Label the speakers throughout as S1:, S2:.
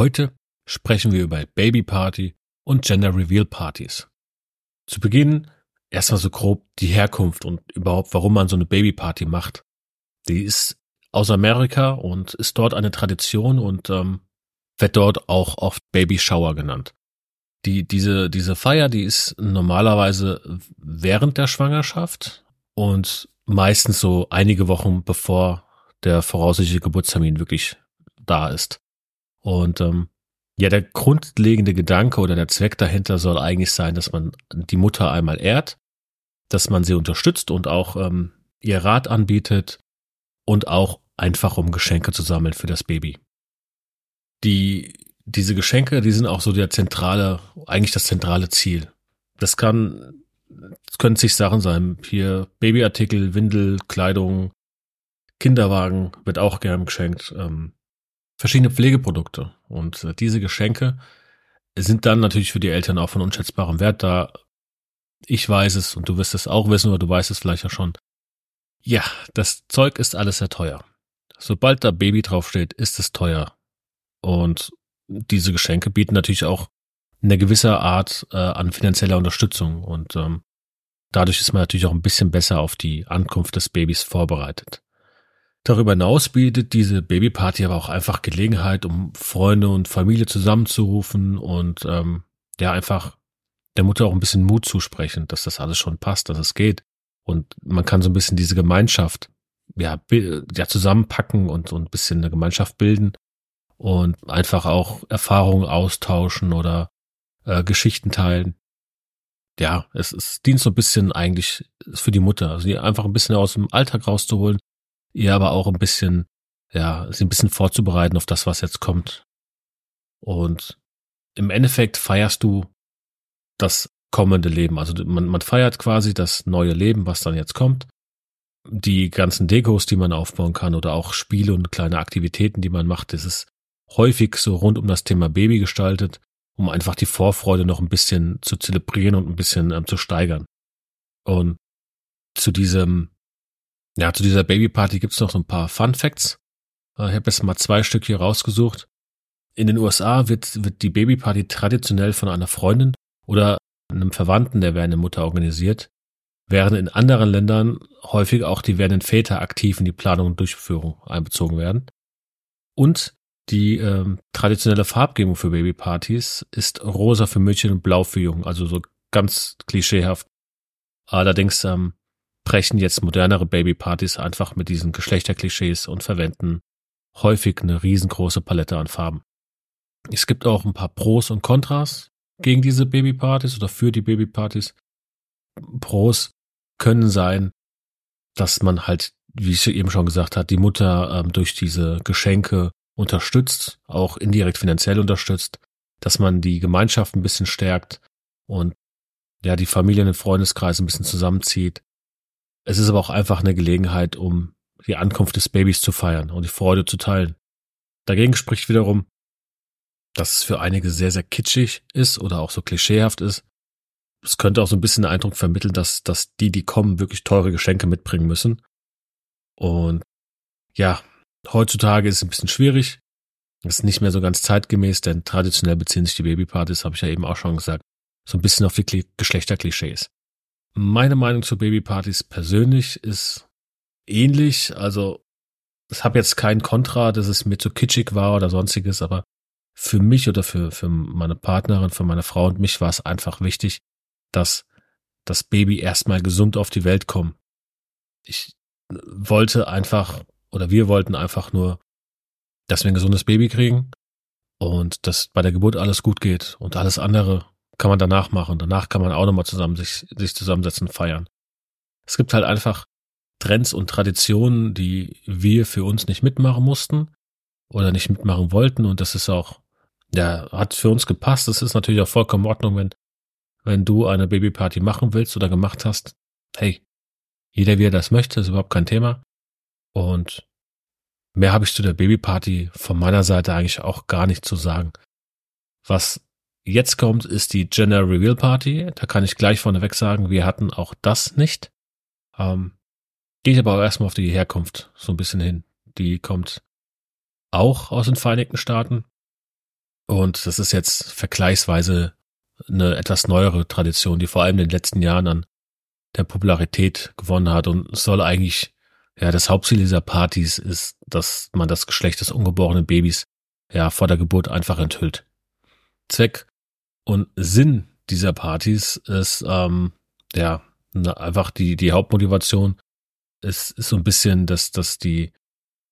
S1: Heute sprechen wir über Babyparty und Gender Reveal Partys. Zu Beginn erstmal so grob die Herkunft und überhaupt, warum man so eine Babyparty macht. Die ist aus Amerika und ist dort eine Tradition und ähm, wird dort auch oft Baby Shower genannt. Die, diese, diese Feier, die ist normalerweise während der Schwangerschaft und meistens so einige Wochen bevor der voraussichtliche Geburtstermin wirklich da ist. Und ähm, ja, der grundlegende Gedanke oder der Zweck dahinter soll eigentlich sein, dass man die Mutter einmal ehrt, dass man sie unterstützt und auch ähm, ihr Rat anbietet und auch einfach um Geschenke zu sammeln für das Baby. Die, diese Geschenke, die sind auch so der zentrale, eigentlich das zentrale Ziel. Das kann, das können sich Sachen sein. Hier Babyartikel, Windel, Kleidung, Kinderwagen wird auch gern geschenkt. Ähm, verschiedene Pflegeprodukte. Und äh, diese Geschenke sind dann natürlich für die Eltern auch von unschätzbarem Wert, da ich weiß es und du wirst es auch wissen oder du weißt es vielleicht ja schon. Ja, das Zeug ist alles sehr teuer. Sobald da Baby draufsteht, ist es teuer. Und diese Geschenke bieten natürlich auch eine gewisse Art äh, an finanzieller Unterstützung und ähm, dadurch ist man natürlich auch ein bisschen besser auf die Ankunft des Babys vorbereitet. Darüber hinaus bietet diese Babyparty aber auch einfach Gelegenheit, um Freunde und Familie zusammenzurufen und ähm, ja einfach der Mutter auch ein bisschen Mut zusprechen, dass das alles schon passt, dass es geht. Und man kann so ein bisschen diese Gemeinschaft ja, ja zusammenpacken und so ein bisschen eine Gemeinschaft bilden und einfach auch Erfahrungen austauschen oder äh, Geschichten teilen. Ja, es, es dient so ein bisschen eigentlich für die Mutter, also die einfach ein bisschen aus dem Alltag rauszuholen, ihr aber auch ein bisschen, ja, sie ein bisschen vorzubereiten auf das, was jetzt kommt. Und im Endeffekt feierst du das kommende Leben. Also man, man feiert quasi das neue Leben, was dann jetzt kommt. Die ganzen Dekos, die man aufbauen kann oder auch Spiele und kleine Aktivitäten, die man macht, das ist häufig so rund um das Thema Baby gestaltet, um einfach die Vorfreude noch ein bisschen zu zelebrieren und ein bisschen ähm, zu steigern. Und zu diesem ja, zu dieser Babyparty gibt's noch so ein paar Fun Facts. Äh, ich habe jetzt mal zwei Stück hier rausgesucht. In den USA wird, wird die Babyparty traditionell von einer Freundin oder einem Verwandten der werdenden Mutter organisiert, während in anderen Ländern häufig auch die werdenden Väter aktiv in die Planung und Durchführung einbezogen werden. Und die ähm, traditionelle Farbgebung für Babypartys ist rosa für Mädchen und blau für Jungen, also so ganz klischeehaft. Allerdings ähm, brechen jetzt modernere Babypartys einfach mit diesen Geschlechterklischees und verwenden häufig eine riesengroße Palette an Farben. Es gibt auch ein paar Pros und Kontras gegen diese Babypartys oder für die Babypartys. Pros können sein, dass man halt, wie ich eben schon gesagt hat, die Mutter ähm, durch diese Geschenke unterstützt, auch indirekt finanziell unterstützt, dass man die Gemeinschaft ein bisschen stärkt und ja, die Familien und Freundeskreis ein bisschen zusammenzieht, es ist aber auch einfach eine Gelegenheit, um die Ankunft des Babys zu feiern und die Freude zu teilen. Dagegen spricht wiederum, dass es für einige sehr, sehr kitschig ist oder auch so klischeehaft ist. Es könnte auch so ein bisschen den Eindruck vermitteln, dass, dass die, die kommen, wirklich teure Geschenke mitbringen müssen. Und ja, heutzutage ist es ein bisschen schwierig. Das ist nicht mehr so ganz zeitgemäß, denn traditionell beziehen sich die Babypartys, habe ich ja eben auch schon gesagt, so ein bisschen auf die Geschlechterklischees. Meine Meinung zu Babypartys persönlich ist ähnlich. Also, ich habe jetzt kein Kontra, dass es mir zu kitschig war oder sonstiges, aber für mich oder für, für meine Partnerin, für meine Frau und mich war es einfach wichtig, dass das Baby erstmal gesund auf die Welt kommt. Ich wollte einfach, oder wir wollten einfach nur, dass wir ein gesundes Baby kriegen und dass bei der Geburt alles gut geht und alles andere kann man danach machen. Danach kann man auch nochmal zusammen sich, sich zusammensetzen, feiern. Es gibt halt einfach Trends und Traditionen, die wir für uns nicht mitmachen mussten oder nicht mitmachen wollten und das ist auch, ja, hat für uns gepasst. Es ist natürlich auch vollkommen in Ordnung, wenn, wenn du eine Babyparty machen willst oder gemacht hast. Hey, jeder wie er das möchte, ist überhaupt kein Thema. Und mehr habe ich zu der Babyparty von meiner Seite eigentlich auch gar nicht zu sagen. Was jetzt kommt, ist die General Reveal Party. Da kann ich gleich vorneweg sagen, wir hatten auch das nicht. Ähm, ich aber auch erstmal auf die Herkunft so ein bisschen hin. Die kommt auch aus den Vereinigten Staaten. Und das ist jetzt vergleichsweise eine etwas neuere Tradition, die vor allem in den letzten Jahren an der Popularität gewonnen hat und soll eigentlich, ja, das Hauptziel dieser Partys ist, dass man das Geschlecht des ungeborenen Babys ja vor der Geburt einfach enthüllt. Zweck und Sinn dieser Partys ist, ähm, ja, einfach die, die Hauptmotivation ist, ist so ein bisschen, dass, dass die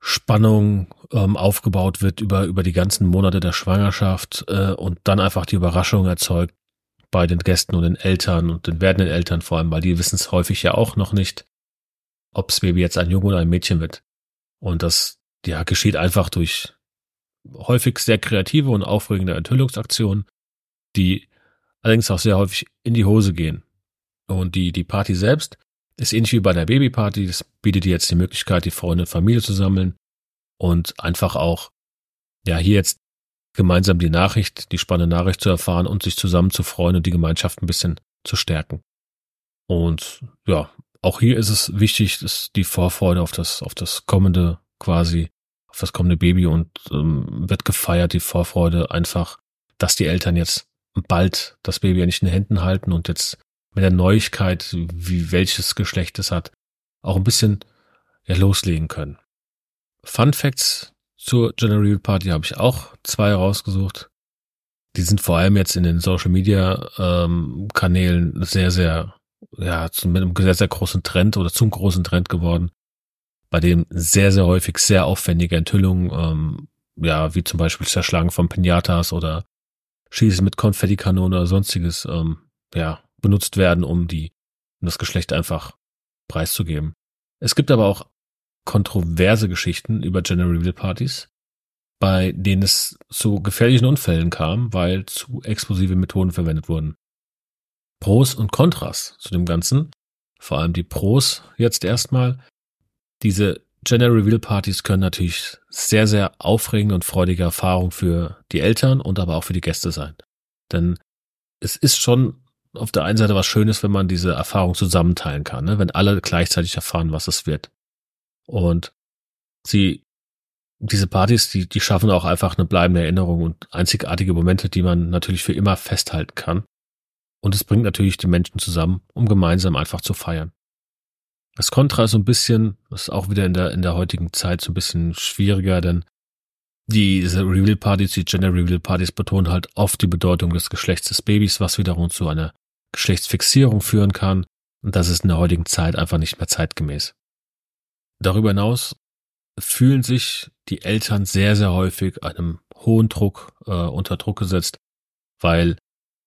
S1: Spannung ähm, aufgebaut wird über, über die ganzen Monate der Schwangerschaft äh, und dann einfach die Überraschung erzeugt bei den Gästen und den Eltern und den werdenden Eltern vor allem, weil die wissen es häufig ja auch noch nicht, ob das Baby jetzt ein Junge oder ein Mädchen wird. Und das ja geschieht einfach durch häufig sehr kreative und aufregende Enthüllungsaktionen, die allerdings auch sehr häufig in die Hose gehen. Und die, die Party selbst ist ähnlich wie bei der Babyparty. Das bietet dir jetzt die Möglichkeit, die Freunde und Familie zu sammeln und einfach auch, ja, hier jetzt gemeinsam die Nachricht, die spannende Nachricht zu erfahren und sich zusammen zu freuen und die Gemeinschaft ein bisschen zu stärken. Und ja, auch hier ist es wichtig, dass die Vorfreude auf das, auf das kommende quasi, auf das kommende Baby und ähm, wird gefeiert, die Vorfreude einfach, dass die Eltern jetzt bald das Baby ja nicht in den Händen halten und jetzt mit der Neuigkeit, wie welches Geschlecht es hat, auch ein bisschen ja, loslegen können. Fun Facts zur General Party habe ich auch zwei rausgesucht. Die sind vor allem jetzt in den Social Media ähm, Kanälen sehr, sehr, ja, zu, mit einem sehr, sehr großen Trend oder zum großen Trend geworden, bei dem sehr, sehr häufig sehr aufwendige Enthüllungen, ähm, ja, wie zum Beispiel Zerschlagen von Pinatas oder Schießen mit Konfettikanonen oder sonstiges, ähm, ja, benutzt werden, um die, um das Geschlecht einfach preiszugeben. Es gibt aber auch kontroverse Geschichten über Gender Reveal Partys, bei denen es zu gefährlichen Unfällen kam, weil zu explosive Methoden verwendet wurden. Pros und Kontras zu dem Ganzen, vor allem die Pros jetzt erstmal. Diese Gender Reveal Partys können natürlich sehr, sehr aufregende und freudige Erfahrung für die Eltern und aber auch für die Gäste sein. Denn es ist schon auf der einen Seite was Schönes, wenn man diese Erfahrung zusammenteilen kann, ne? wenn alle gleichzeitig erfahren, was es wird. Und sie, diese Partys, die, die schaffen auch einfach eine bleibende Erinnerung und einzigartige Momente, die man natürlich für immer festhalten kann. Und es bringt natürlich die Menschen zusammen, um gemeinsam einfach zu feiern. Das Kontra ist so ein bisschen, ist auch wieder in der, in der heutigen Zeit so ein bisschen schwieriger, denn diese Reveal Partys, die Gender Reveal Partys betonen halt oft die Bedeutung des Geschlechts des Babys, was wiederum zu einer Geschlechtsfixierung führen kann. Und das ist in der heutigen Zeit einfach nicht mehr zeitgemäß. Darüber hinaus fühlen sich die Eltern sehr, sehr häufig einem hohen Druck äh, unter Druck gesetzt, weil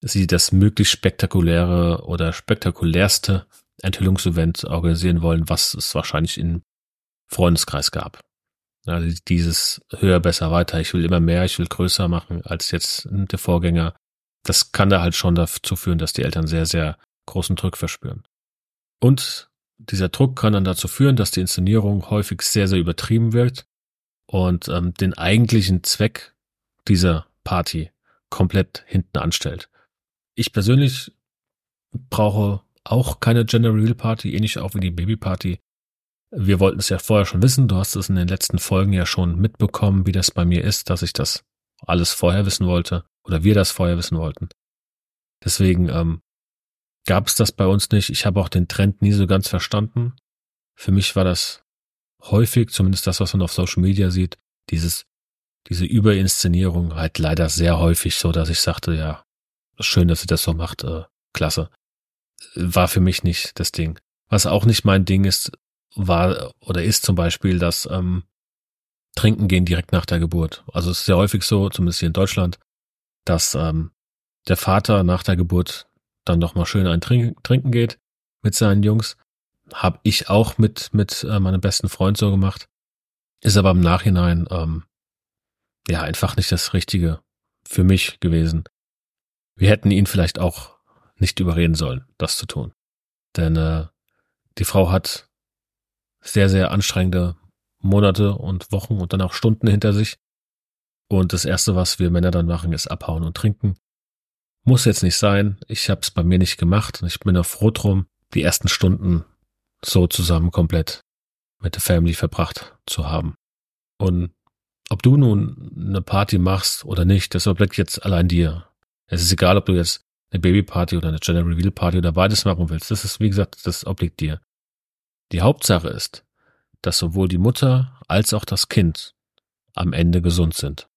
S1: sie das möglichst spektakuläre oder spektakulärste Enthüllungsevent organisieren wollen, was es wahrscheinlich im Freundeskreis gab. Also dieses höher, besser, weiter. Ich will immer mehr, ich will größer machen als jetzt der Vorgänger das kann da halt schon dazu führen, dass die Eltern sehr, sehr großen Druck verspüren. Und dieser Druck kann dann dazu führen, dass die Inszenierung häufig sehr, sehr übertrieben wird und ähm, den eigentlichen Zweck dieser Party komplett hinten anstellt. Ich persönlich brauche auch keine Gender Reveal Party, ähnlich auch wie die Baby Party. Wir wollten es ja vorher schon wissen. Du hast es in den letzten Folgen ja schon mitbekommen, wie das bei mir ist, dass ich das alles vorher wissen wollte oder wir das vorher wissen wollten. Deswegen ähm, gab es das bei uns nicht. Ich habe auch den Trend nie so ganz verstanden. Für mich war das häufig, zumindest das, was man auf Social Media sieht, dieses diese Überinszenierung halt leider sehr häufig so, dass ich sagte, ja, schön, dass sie das so macht, äh, klasse. War für mich nicht das Ding. Was auch nicht mein Ding ist, war oder ist zum Beispiel das ähm, Trinken gehen direkt nach der Geburt. Also es ist sehr häufig so, zumindest hier in Deutschland, dass ähm, der Vater nach der Geburt dann doch mal schön ein Trink Trinken geht mit seinen Jungs. Hab ich auch mit mit äh, meinem besten Freund so gemacht. Ist aber im Nachhinein ähm, ja einfach nicht das Richtige für mich gewesen. Wir hätten ihn vielleicht auch nicht überreden sollen, das zu tun. Denn äh, die Frau hat sehr, sehr anstrengende Monate und Wochen und dann auch Stunden hinter sich. Und das Erste, was wir Männer dann machen, ist abhauen und trinken. Muss jetzt nicht sein. Ich habe es bei mir nicht gemacht. Ich bin auch froh drum, die ersten Stunden so zusammen komplett mit der Family verbracht zu haben. Und ob du nun eine Party machst oder nicht, das obliegt jetzt allein dir. Es ist egal, ob du jetzt eine Babyparty oder eine Gender Reveal Party oder beides machen willst. Das ist, wie gesagt, das obliegt dir. Die Hauptsache ist, dass sowohl die Mutter als auch das Kind am Ende gesund sind.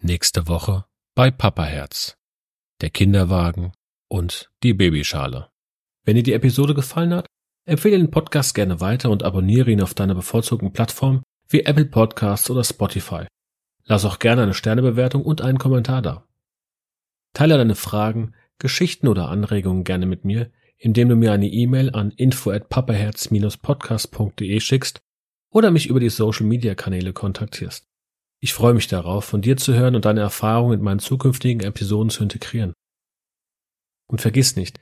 S1: Nächste Woche bei Papa Herz, der Kinderwagen und die Babyschale. Wenn dir die Episode gefallen hat, empfehle den Podcast gerne weiter und abonniere ihn auf deiner bevorzugten Plattform wie Apple Podcasts oder Spotify. Lass auch gerne eine Sternebewertung und einen Kommentar da. Teile deine Fragen, Geschichten oder Anregungen gerne mit mir, indem du mir eine E-Mail an info at papaherz-podcast.de schickst oder mich über die Social Media Kanäle kontaktierst. Ich freue mich darauf, von dir zu hören und deine Erfahrungen in meinen zukünftigen Episoden zu integrieren. Und vergiss nicht,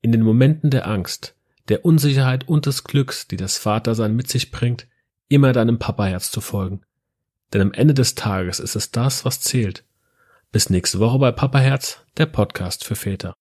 S1: in den Momenten der Angst, der Unsicherheit und des Glücks, die das Vatersein mit sich bringt, immer deinem Papaherz zu folgen. Denn am Ende des Tages ist es das, was zählt. Bis nächste Woche bei Papaherz, der Podcast für Väter.